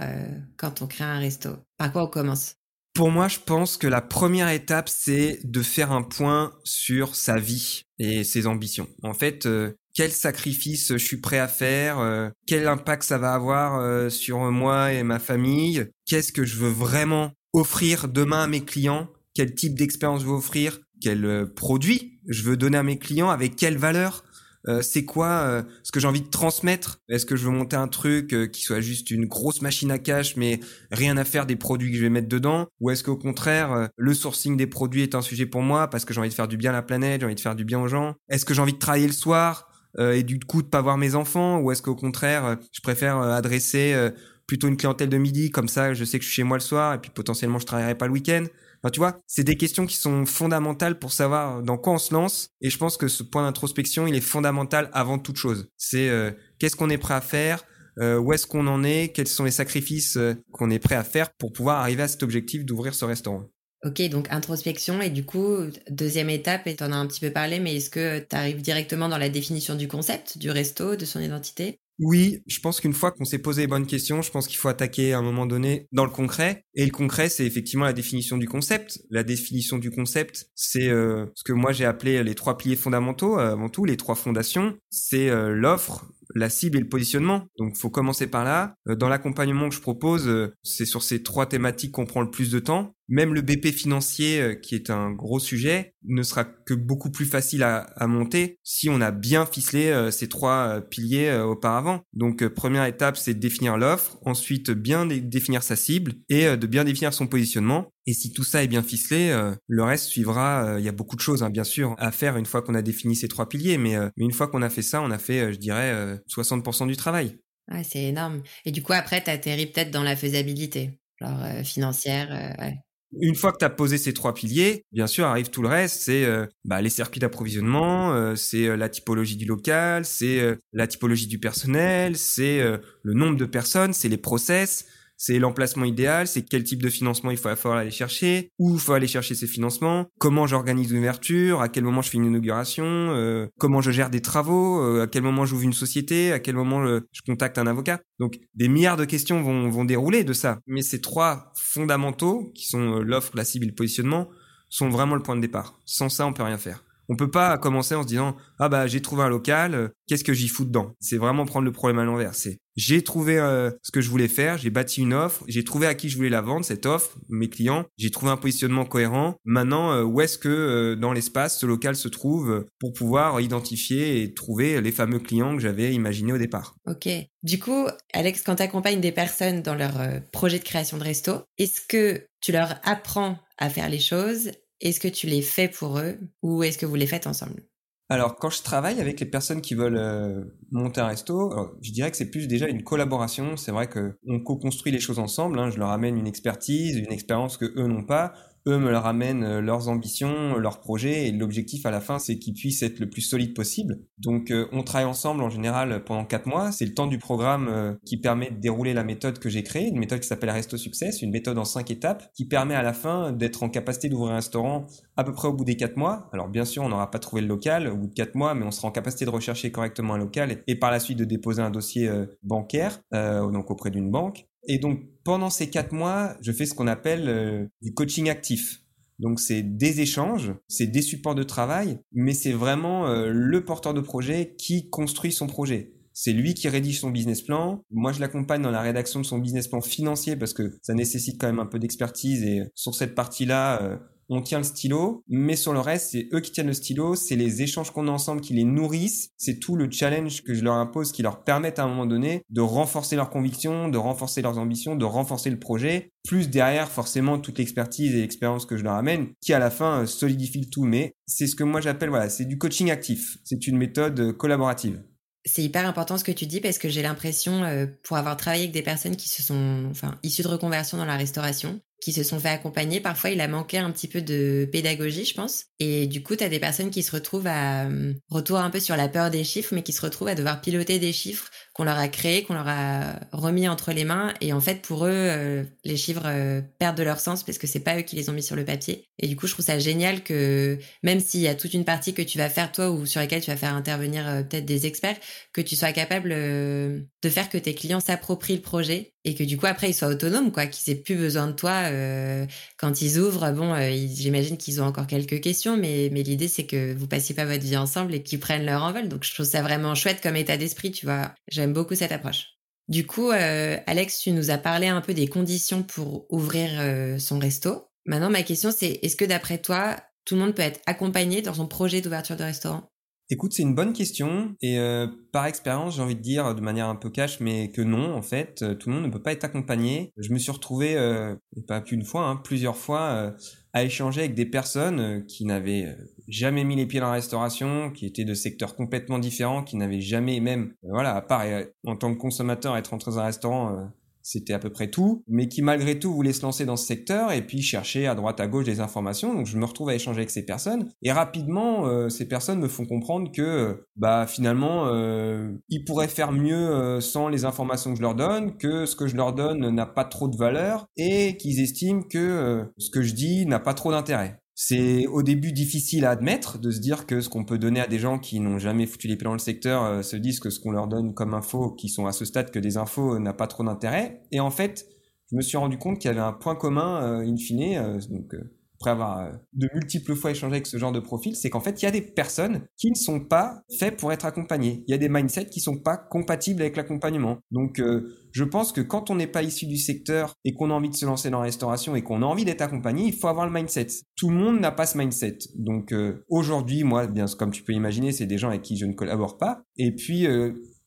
quand on crée un resto? Par quoi on commence? Pour moi, je pense que la première étape, c'est de faire un point sur sa vie et ses ambitions. En fait, euh, quel sacrifice je suis prêt à faire, quel impact ça va avoir sur moi et ma famille, qu'est-ce que je veux vraiment offrir demain à mes clients, quel type d'expérience je veux offrir, quel produit je veux donner à mes clients, avec quelle valeur euh, c'est quoi euh, ce que j'ai envie de transmettre? Est-ce que je veux monter un truc euh, qui soit juste une grosse machine à cash mais rien à faire des produits que je vais mettre dedans? Ou est-ce qu'au contraire, le sourcing des produits est un sujet pour moi parce que j'ai envie de faire du bien à la planète, j'ai envie de faire du bien aux gens? Est-ce que j'ai envie de travailler le soir et du coup de pas voir mes enfants? Ou est-ce qu'au contraire, je préfère adresser plutôt une clientèle de midi comme ça je sais que je suis chez moi le soir et puis potentiellement je travaillerai pas le week-end? Tu vois, c'est des questions qui sont fondamentales pour savoir dans quoi on se lance. Et je pense que ce point d'introspection, il est fondamental avant toute chose. C'est euh, qu'est-ce qu'on est prêt à faire, euh, où est-ce qu'on en est, quels sont les sacrifices euh, qu'on est prêt à faire pour pouvoir arriver à cet objectif d'ouvrir ce restaurant? Ok, donc introspection et du coup, deuxième étape, et tu en as un petit peu parlé, mais est-ce que tu arrives directement dans la définition du concept, du resto, de son identité? Oui, je pense qu'une fois qu'on s'est posé les bonnes questions, je pense qu'il faut attaquer à un moment donné dans le concret. Et le concret, c'est effectivement la définition du concept. La définition du concept, c'est euh, ce que moi j'ai appelé les trois piliers fondamentaux, euh, avant tout, les trois fondations. C'est euh, l'offre, la cible et le positionnement. Donc, faut commencer par là. Euh, dans l'accompagnement que je propose, euh, c'est sur ces trois thématiques qu'on prend le plus de temps. Même le BP financier, euh, qui est un gros sujet, ne sera que beaucoup plus facile à, monter si on a bien ficelé ces trois piliers auparavant. Donc, première étape, c'est de définir l'offre. Ensuite, bien définir sa cible et de bien définir son positionnement. Et si tout ça est bien ficelé, euh, le reste suivra. Euh, il y a beaucoup de choses, hein, bien sûr, à faire une fois qu'on a défini ces trois piliers. Mais, euh, mais une fois qu'on a fait ça, on a fait, je dirais, 60% du travail. Ouais, c'est énorme. Et du coup, après, tu atterris peut-être dans la faisabilité, genre financière. Ouais. Une fois que tu as posé ces trois piliers, bien sûr, arrive tout le reste, c'est bah, les circuits d'approvisionnement, c'est la typologie du local, c'est la typologie du personnel, c'est le nombre de personnes, c'est les process, c'est l'emplacement idéal, c'est quel type de financement il faut aller chercher, où il faut aller chercher ces financements, comment j'organise l'ouverture, à quel moment je fais une inauguration, euh, comment je gère des travaux, euh, à quel moment j'ouvre une société, à quel moment je contacte un avocat. Donc des milliards de questions vont, vont dérouler de ça. Mais ces trois fondamentaux, qui sont euh, l'offre, la cible le positionnement, sont vraiment le point de départ. Sans ça, on peut rien faire. On peut pas commencer en se disant ah bah j'ai trouvé un local, euh, qu'est-ce que j'y fous dedans? C'est vraiment prendre le problème à l'envers. J'ai trouvé euh, ce que je voulais faire, j'ai bâti une offre, j'ai trouvé à qui je voulais la vendre cette offre, mes clients, j'ai trouvé un positionnement cohérent. Maintenant, euh, où est-ce que dans l'espace ce local se trouve pour pouvoir identifier et trouver les fameux clients que j'avais imaginés au départ? Ok. Du coup, Alex, quand tu accompagnes des personnes dans leur projet de création de resto, est-ce que tu leur apprends à faire les choses? Est-ce que tu les fais pour eux? Ou est-ce que vous les faites ensemble? Alors, quand je travaille avec les personnes qui veulent euh, monter un resto, je dirais que c'est plus déjà une collaboration. C'est vrai que on co-construit les choses ensemble. Hein. Je leur amène une expertise, une expérience que eux n'ont pas eux me leur amènent euh, leurs ambitions, leurs projets, et l'objectif à la fin, c'est qu'ils puissent être le plus solide possible. Donc, euh, on travaille ensemble en général pendant quatre mois. C'est le temps du programme euh, qui permet de dérouler la méthode que j'ai créée, une méthode qui s'appelle Resto Success, une méthode en cinq étapes, qui permet à la fin d'être en capacité d'ouvrir un restaurant à peu près au bout des quatre mois. Alors, bien sûr, on n'aura pas trouvé le local au bout de quatre mois, mais on sera en capacité de rechercher correctement un local et, par la suite de déposer un dossier bancaire, donc auprès d'une banque. Et donc, pendant ces quatre mois, je fais ce qu'on appelle euh, du coaching actif. Donc, c'est des échanges, c'est des supports de travail, mais c'est vraiment euh, le porteur de projet qui construit son projet. C'est lui qui rédige son business plan. Moi, je l'accompagne dans la rédaction de son business plan financier parce que ça nécessite quand même un peu d'expertise et sur cette partie-là, euh, on tient le stylo, mais sur le reste, c'est eux qui tiennent le stylo, c'est les échanges qu'on a ensemble qui les nourrissent, c'est tout le challenge que je leur impose qui leur permettent à un moment donné de renforcer leurs convictions, de renforcer leurs ambitions, de renforcer le projet, plus derrière forcément toute l'expertise et l'expérience que je leur amène, qui à la fin euh, solidifie le tout, mais c'est ce que moi j'appelle, voilà, c'est du coaching actif, c'est une méthode euh, collaborative. C'est hyper important ce que tu dis parce que j'ai l'impression, euh, pour avoir travaillé avec des personnes qui se sont, enfin, issues de reconversion dans la restauration, qui se sont fait accompagner, parfois il a manqué un petit peu de pédagogie, je pense. Et du coup, tu as des personnes qui se retrouvent à euh, retour un peu sur la peur des chiffres, mais qui se retrouvent à devoir piloter des chiffres qu'on leur a créés, qu'on leur a remis entre les mains. Et en fait, pour eux, euh, les chiffres euh, perdent de leur sens parce que c'est pas eux qui les ont mis sur le papier. Et du coup, je trouve ça génial que même s'il y a toute une partie que tu vas faire toi ou sur laquelle tu vas faire intervenir peut-être des experts, que tu sois capable de faire que tes clients s'approprient le projet et que du coup après ils soient autonomes quoi qu'ils aient plus besoin de toi euh, quand ils ouvrent bon euh, j'imagine qu'ils ont encore quelques questions mais mais l'idée c'est que vous passiez pas votre vie ensemble et qu'ils prennent leur envol donc je trouve ça vraiment chouette comme état d'esprit tu vois j'aime beaucoup cette approche. Du coup euh, Alex tu nous as parlé un peu des conditions pour ouvrir son resto. Maintenant ma question c'est est-ce que d'après toi tout le monde peut être accompagné dans son projet d'ouverture de restaurant? Écoute, c'est une bonne question et euh, par expérience, j'ai envie de dire de manière un peu cash, mais que non, en fait, euh, tout le monde ne peut pas être accompagné. Je me suis retrouvé, euh, pas qu'une fois, hein, plusieurs fois, à échanger avec des personnes qui n'avaient jamais mis les pieds dans la restauration, qui étaient de secteurs complètement différents, qui n'avaient jamais même, voilà, à part en tant que consommateur être entré dans un restaurant c'était à peu près tout, mais qui malgré tout voulait se lancer dans ce secteur et puis chercher à droite à gauche des informations. Donc je me retrouve à échanger avec ces personnes et rapidement euh, ces personnes me font comprendre que euh, bah finalement euh, ils pourraient faire mieux sans les informations que je leur donne, que ce que je leur donne n'a pas trop de valeur et qu'ils estiment que ce que je dis n'a pas trop d'intérêt. C'est au début difficile à admettre de se dire que ce qu'on peut donner à des gens qui n'ont jamais foutu les pieds dans le secteur euh, se disent que ce qu'on leur donne comme info, qui sont à ce stade que des infos, euh, n'a pas trop d'intérêt. Et en fait, je me suis rendu compte qu'il y avait un point commun, euh, in fine, donc après avoir euh, de multiples fois échangé avec ce genre de profil, c'est qu'en fait, il y a des personnes qui ne sont pas faites pour être accompagnées. Il y a des mindsets qui sont pas compatibles avec l'accompagnement. Donc, euh, je pense que quand on n'est pas issu du secteur et qu'on a envie de se lancer dans la restauration et qu'on a envie d'être accompagné, il faut avoir le mindset. Tout le monde n'a pas ce mindset. Donc, euh, aujourd'hui, moi, bien comme tu peux imaginer, c'est des gens avec qui je ne collabore pas. Et puis,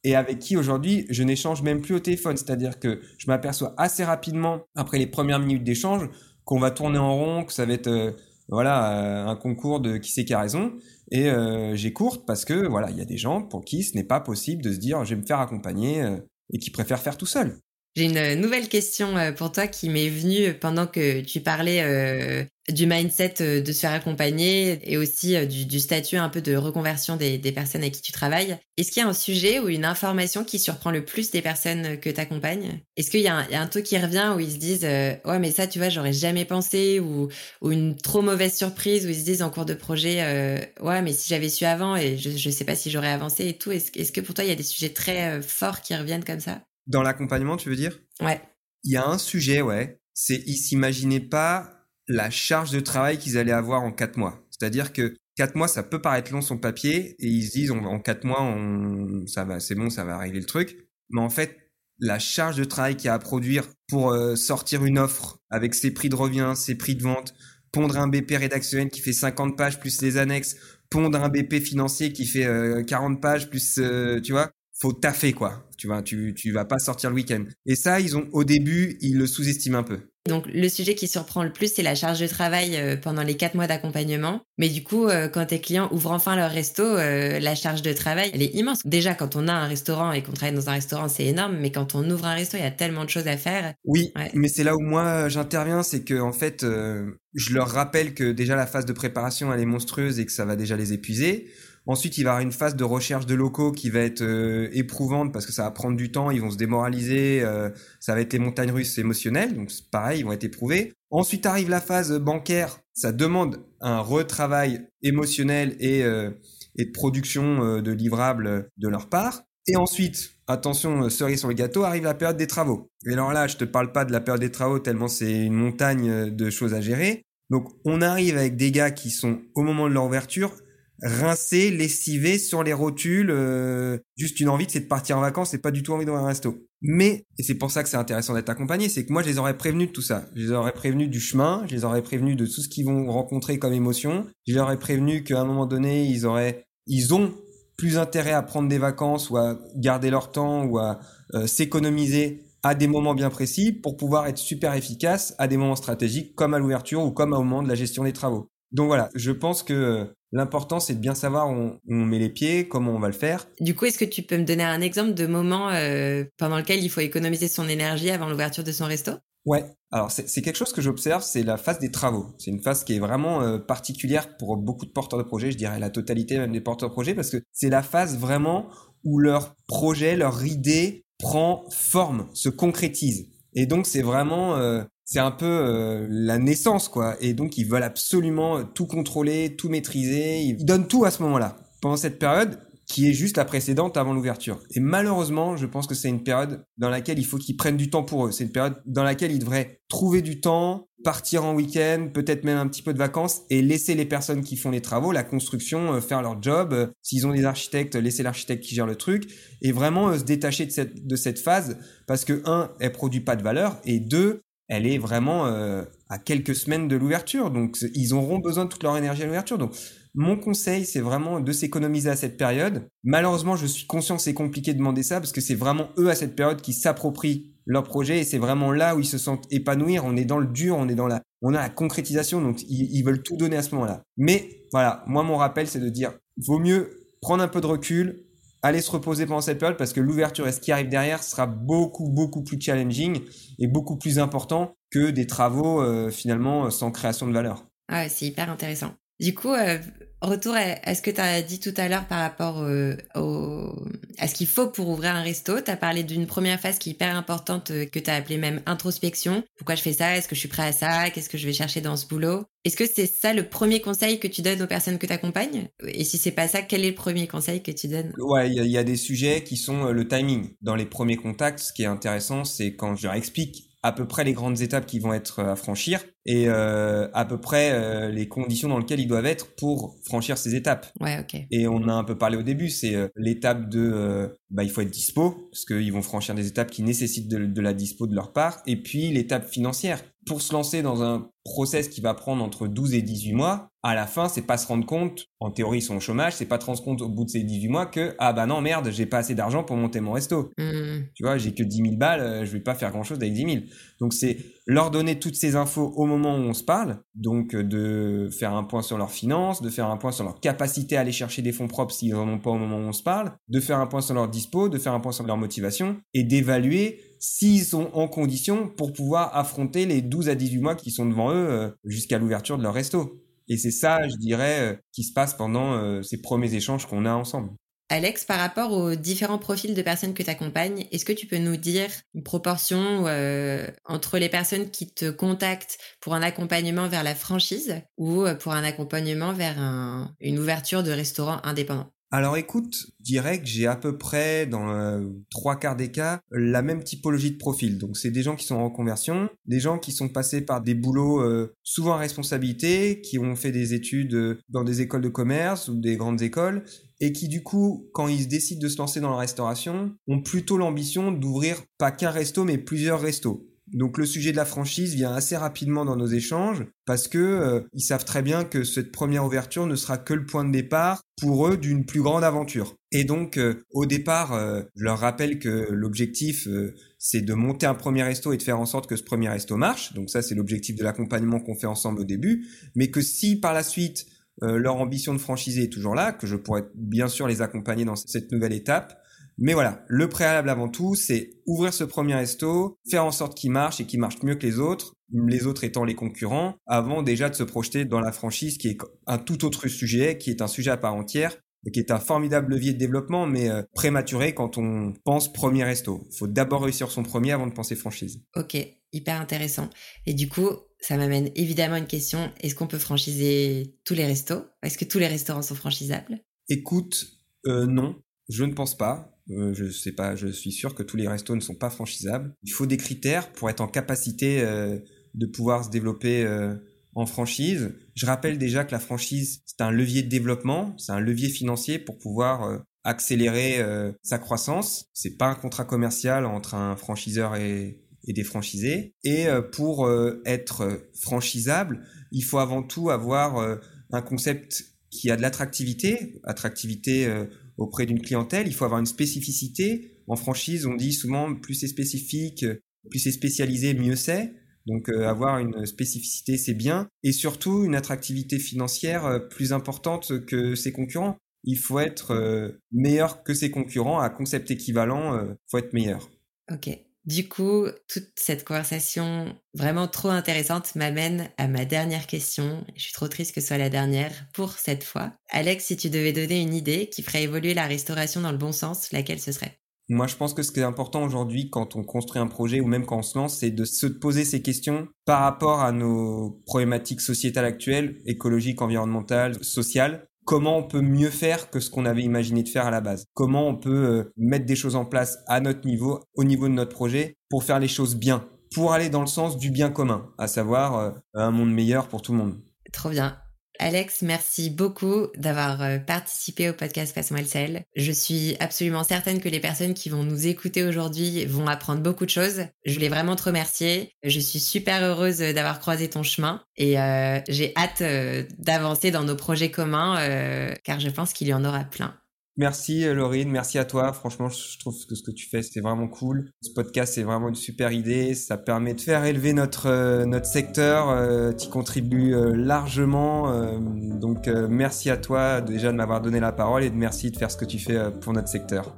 et avec qui aujourd'hui je n'échange même plus au téléphone. C'est-à-dire que je m'aperçois assez rapidement, après les premières minutes d'échange, qu'on va tourner en rond, que ça va être euh, voilà euh, un concours de qui sait qui a raison. Et euh, j'écourte parce que voilà, il y a des gens pour qui ce n'est pas possible de se dire je vais me faire accompagner et qui préfèrent faire tout seul. J'ai une nouvelle question pour toi qui m'est venue pendant que tu parlais du mindset euh, de se faire accompagner et aussi euh, du, statut un peu de reconversion des, personnes avec qui tu travailles. Est-ce qu'il y a un sujet ou une information qui surprend le plus des personnes que tu accompagnes Est-ce qu'il y, a un truc qui revient où ils se disent euh, ouais mais ça tu vois j'aurais jamais pensé ou, une trop mauvaise surprise où ils se disent en cours de projet ouais mais si j'avais su avant et je, ne sais pas si j'aurais avancé et tout. Est-ce que pour toi il y a des sujets très forts qui reviennent comme ça? Dans l'accompagnement tu veux dire? Ouais. Il y a un sujet ouais, c'est ils s'imaginaient pas la charge de travail qu'ils allaient avoir en quatre mois. C'est-à-dire que quatre mois, ça peut paraître long sur le papier, et ils se disent en quatre mois, on, ça va, c'est bon, ça va régler le truc. Mais en fait, la charge de travail qu'il y a à produire pour euh, sortir une offre avec ses prix de revient, ses prix de vente, pondre un BP rédactionnel qui fait 50 pages plus les annexes, pondre un BP financier qui fait 40 euh, pages plus, euh, tu vois, faut taffer quoi. Tu vois, tu, tu vas pas sortir le week-end. Et ça, ils ont au début, ils le sous-estiment un peu. Donc le sujet qui surprend le plus, c'est la charge de travail euh, pendant les quatre mois d'accompagnement. Mais du coup, euh, quand tes clients ouvrent enfin leur resto, euh, la charge de travail, elle est immense. Déjà, quand on a un restaurant et qu'on travaille dans un restaurant, c'est énorme. Mais quand on ouvre un resto, il y a tellement de choses à faire. Oui, mais c'est là où moi j'interviens, c'est que en fait, je leur rappelle que déjà la phase de préparation elle est monstrueuse et que ça va déjà les épuiser. Ensuite, il va y avoir une phase de recherche de locaux qui va être euh, éprouvante parce que ça va prendre du temps, ils vont se démoraliser, euh, ça va être les montagnes russes émotionnelles, donc pareil, ils vont être éprouvés. Ensuite arrive la phase bancaire, ça demande un retravail émotionnel et, euh, et de production de livrables de leur part. Et ensuite, attention, cerise sur le gâteau, arrive la période des travaux. Et alors là, je te parle pas de la période des travaux tellement c'est une montagne de choses à gérer. Donc on arrive avec des gars qui sont au moment de leur ouverture rincer, lessiver sur les rotules. Euh, juste une envie, c'est de partir en vacances et pas du tout envie d'ouvrir un resto. Mais, et c'est pour ça que c'est intéressant d'être accompagné, c'est que moi je les aurais prévenus de tout ça. Je les aurais prévenus du chemin, je les aurais prévenus de tout ce qu'ils vont rencontrer comme émotion. Je les aurais prévenus qu'à un moment donné, ils auraient, ils ont plus intérêt à prendre des vacances ou à garder leur temps ou à euh, s'économiser à des moments bien précis pour pouvoir être super efficace à des moments stratégiques comme à l'ouverture ou comme au moment de la gestion des travaux. Donc voilà, je pense que L'important, c'est de bien savoir où on, met les pieds, comment on va le faire. Du coup, est-ce que tu peux me donner un exemple de moment euh, pendant lequel il faut économiser son énergie avant l'ouverture de son resto? Ouais, alors c'est quelque chose que j'observe, c'est la phase des travaux. C'est une phase qui est vraiment euh, particulière pour beaucoup de porteurs de projets, je dirais la totalité même des porteurs de projets, parce que c'est la phase vraiment où leur projet, leur idée prend forme, se concrétise. Et donc c'est vraiment euh, c'est un peu euh, la naissance, quoi. Et donc, ils veulent absolument tout contrôler, tout maîtriser. Ils donnent tout à ce moment-là, pendant cette période qui est juste la précédente avant l'ouverture. Et malheureusement, je pense que c'est une période dans laquelle il faut qu'ils prennent du temps pour eux. C'est une période dans laquelle ils devraient trouver du temps, partir en week-end, peut-être même un petit peu de vacances et laisser les personnes qui font les travaux, la construction, euh, faire leur job. Euh, s'ils ont des architectes, laisser l'architecte qui gère le truc et vraiment se détacher de cette, de cette phase parce que un, elle produit pas de valeur et deux, elle est vraiment euh, à quelques semaines de l'ouverture. Donc, ils auront besoin de toute leur énergie à l'ouverture. Donc, mon conseil, c'est vraiment de s'économiser à cette période. Malheureusement, je suis conscient que c'est compliqué de demander ça parce que c'est vraiment eux à cette période qui s'approprient leur projet et c'est vraiment là où ils se sentent épanouir. On est dans le dur, on est dans la, on a la concrétisation, donc ils, ils veulent tout donner à ce moment-là. Mais voilà, moi mon rappel, c'est de dire, vaut mieux prendre un peu de recul, aller se reposer pendant cette période parce que l'ouverture et ce qui arrive derrière sera beaucoup beaucoup plus challenging et beaucoup plus important que des travaux euh, finalement sans création de valeur. Ah, c'est hyper intéressant. Du coup, euh, retour à, ce que tu as dit tout à l'heure par rapport euh, au, à ce qu'il faut pour ouvrir un resto. Tu as parlé d'une première phase qui est hyper importante euh, que tu as appelée même introspection. Pourquoi je fais ça? Est-ce que je suis prêt à ça? Qu'est-ce que je vais chercher dans ce boulot? Est-ce que c'est ça le premier conseil que tu donnes aux personnes que tu accompagnes Et si c'est pas ça, quel est le premier conseil que tu donnes? Ouais, il y, y, a des sujets qui sont le timing. Dans les premiers contacts, ce qui est intéressant, c'est quand je leur explique à peu près les grandes étapes qui vont être à franchir et euh, à peu près euh, les conditions dans lesquelles ils doivent être pour franchir ces étapes. Ouais, ok. Et on a un peu parlé au début, c'est euh, l'étape de, bah, il faut être dispo parce qu'ils vont franchir des étapes qui nécessitent de, de, la dispo de leur part, et puis l'étape financière. Pour se lancer dans un process qui va prendre entre 12 et 18 mois, à la fin, c'est pas se rendre compte, en théorie ils sont au chômage, c'est pas se rendre compte au bout de ces 18 mois que, ah bah non, merde, j'ai pas assez d'argent pour monter mon resto. Mmh. Tu vois, j'ai que 10 000 balles, je vais pas faire grand chose avec 10 000. Donc c'est leur donner toutes ces infos au moment où on se parle, donc euh, de faire un point sur leurs finances, de faire un point sur leur capacité à aller chercher des fonds propres s'ils en ont pas au moment où on se parle, de faire un point sur leur dispo, de faire un point sur leur motivation et d'évaluer s'ils sont en condition pour pouvoir affronter les 12 à 18 mois qui sont devant eux euh, jusqu'à l'ouverture de leur resto. Et c'est ça, je dirais, euh, qui se passe pendant ces premiers échanges qu'on a ensemble. Alex, par rapport aux différents profils de personnes que tu accompagnes, est-ce que tu peux nous dire une proportion euh, entre les personnes qui te contactent pour un accompagnement vers la franchise ou euh, pour un accompagnement vers une ouverture de restaurant indépendant? Alors écoute, je dirais que j'ai à peu près dans euh, trois quarts des cas la même typologie de profil. Donc c'est des gens qui sont en conversion, des gens qui sont passés par des boulots souvent à responsabilité, qui ont fait des études dans des écoles de commerce ou des grandes écoles et qui du coup, quand ils décident de se lancer dans la restauration, ont plutôt l'ambition d'ouvrir pas qu'un resto mais plusieurs restos. Donc le sujet de la franchise vient assez rapidement dans nos échanges parce que euh, ils savent très bien que cette première ouverture ne sera que le point de départ pour eux d'une plus grande aventure. Et donc euh, au départ, euh, je leur rappelle que l'objectif c'est de monter un premier resto et de faire en sorte que ce premier resto marche. Donc ça c'est l'objectif de l'accompagnement qu'on fait ensemble au début, mais que si par la suite euh, leur ambition de franchiser est toujours là, que je pourrais bien sûr les accompagner dans cette nouvelle étape. Mais voilà, le préalable avant tout, c'est ouvrir ce premier resto, faire en sorte qu'il marche et qu'il marche mieux que les autres, les autres étant les concurrents, avant déjà de se projeter dans la franchise qui est un tout autre sujet, qui est un sujet à part entière, qui est un formidable levier de développement, mais euh, prématuré quand on pense premier resto. Il faut d'abord réussir son premier avant de penser franchise. Ok, hyper intéressant. Et du coup, ça m'amène évidemment à une question. Est-ce qu'on peut franchiser tous les restos? Est-ce que tous les restaurants sont franchisables Écoute, euh, non, je ne pense pas. Euh, je sais pas, je suis sûr que tous les restos ne sont pas franchisables. Il faut des critères pour être en capacité euh, de pouvoir se développer en franchise. Je rappelle déjà que la franchise, c'est un levier de développement, c'est un levier financier pour pouvoir accélérer sa croissance. C'est pas un contrat commercial entre un franchiseur et, des franchisés. Et euh, pour euh, être franchisable, il faut avant tout avoir euh, un concept qui a de l'attractivité, attractivité auprès d'une clientèle. Il faut avoir une spécificité. En franchise, on dit souvent plus c'est spécifique, plus c'est spécialisé, mieux c'est. Donc avoir une spécificité, c'est bien, et surtout une attractivité financière plus importante que ses concurrents. Il faut être meilleur que ses concurrents à concept équivalent, il faut être meilleur. Ok. Du coup, toute cette conversation vraiment trop intéressante m'amène à ma dernière question. Je suis trop triste que ce soit la dernière pour cette fois. Alex, si tu devais donner une idée qui ferait évoluer la restauration dans le bon sens, laquelle ce serait? Moi, je pense que ce qui est important aujourd'hui quand on construit un projet ou même quand on se lance, c'est de se poser ces questions par rapport à nos problématiques sociétales actuelles, écologiques, environnementales, sociales, comment on peut mieux faire que ce qu'on avait imaginé de faire à la base? Comment on peut euh, mettre des choses en place à notre niveau, au niveau de notre projet, pour faire les choses bien, pour aller dans le sens du bien commun, à savoir euh, un monde meilleur pour tout le monde. Trop bien. Alex, merci beaucoup d'avoir euh, participé au podcast Passe-moi le. Je suis absolument certaine que les personnes qui vont nous écouter aujourd'hui vont apprendre beaucoup de choses. Je voulais vraiment te remercier. Je suis super heureuse d'avoir croisé ton chemin et euh, j'ai hâte euh, d'avancer dans nos projets communs car je pense qu'il y en aura plein. Merci euh, Laurine, merci à toi. Franchement, je trouve que ce que tu fais, c'est vraiment cool. Ce podcast, c'est vraiment une super idée. Ça permet de faire élever notre euh, notre secteur. Euh, tu contribues largement. donc, merci à toi déjà de m'avoir donné la parole et de merci de faire ce que tu fais pour notre secteur.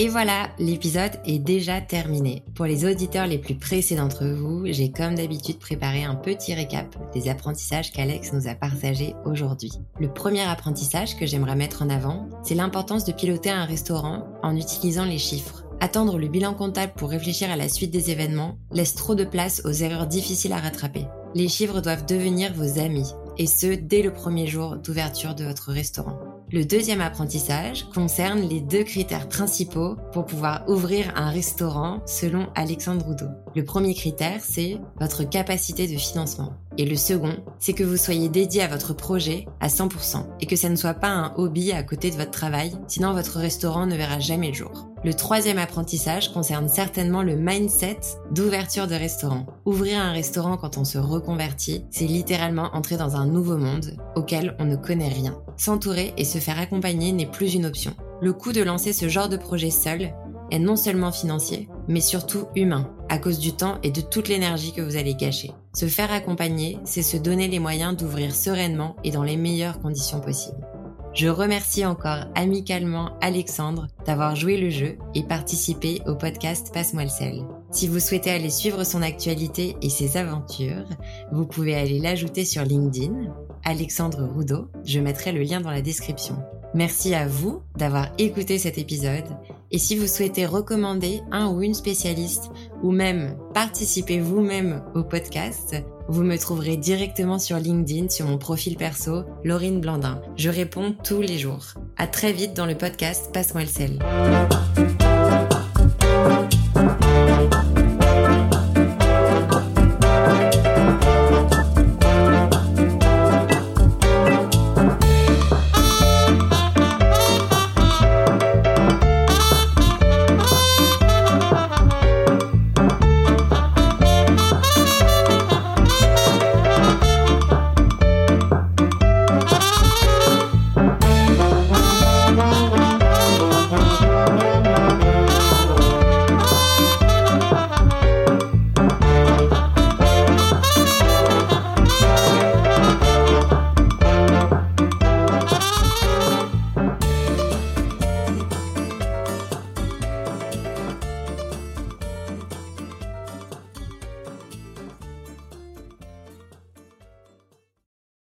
Et voilà, l'épisode est déjà terminé. Pour les auditeurs les plus pressés d'entre vous, j'ai comme d'habitude préparé un petit récap des apprentissages qu'Alex nous a partagés aujourd'hui. Le premier apprentissage que j'aimerais mettre en avant, c'est l'importance de piloter un restaurant en utilisant les chiffres. Attendre le bilan comptable pour réfléchir à la suite des événements laisse trop de place aux erreurs difficiles à rattraper. Les chiffres doivent devenir vos amis, et ce, dès le premier jour d'ouverture de votre restaurant. Le deuxième apprentissage concerne les deux critères principaux pour pouvoir ouvrir un restaurant selon Alexandre Roudot. Le premier critère, c'est votre capacité de financement. Et le second, c'est que vous soyez dédié à votre projet à 100% et que ça ne soit pas un hobby à côté de votre travail, sinon votre restaurant ne verra jamais le jour. Le troisième apprentissage concerne certainement le mindset d'ouverture de restaurant. Ouvrir un restaurant quand on se reconvertit, c'est littéralement entrer dans un nouveau monde auquel on ne connaît rien. S'entourer et se faire accompagner n'est plus une option. Le coût de lancer ce genre de projet seul est non seulement financier, mais surtout humain, à cause du temps et de toute l'énergie que vous allez gâcher. Se faire accompagner, c'est se donner les moyens d'ouvrir sereinement et dans les meilleures conditions possibles. Je remercie encore amicalement Alexandre d'avoir joué le jeu et participé au podcast Passe-moi le sel. Si vous souhaitez aller suivre son actualité et ses aventures, vous pouvez aller l'ajouter sur LinkedIn Alexandre Roudot. Je mettrai le lien dans la description. Merci à vous d'avoir écouté cet épisode et si vous souhaitez recommander un ou une spécialiste ou même participer vous-même au podcast, vous me trouverez directement sur LinkedIn sur mon profil perso, Laurine Blandin. Je réponds tous les jours. À très vite dans le podcast Passe-moi le sel.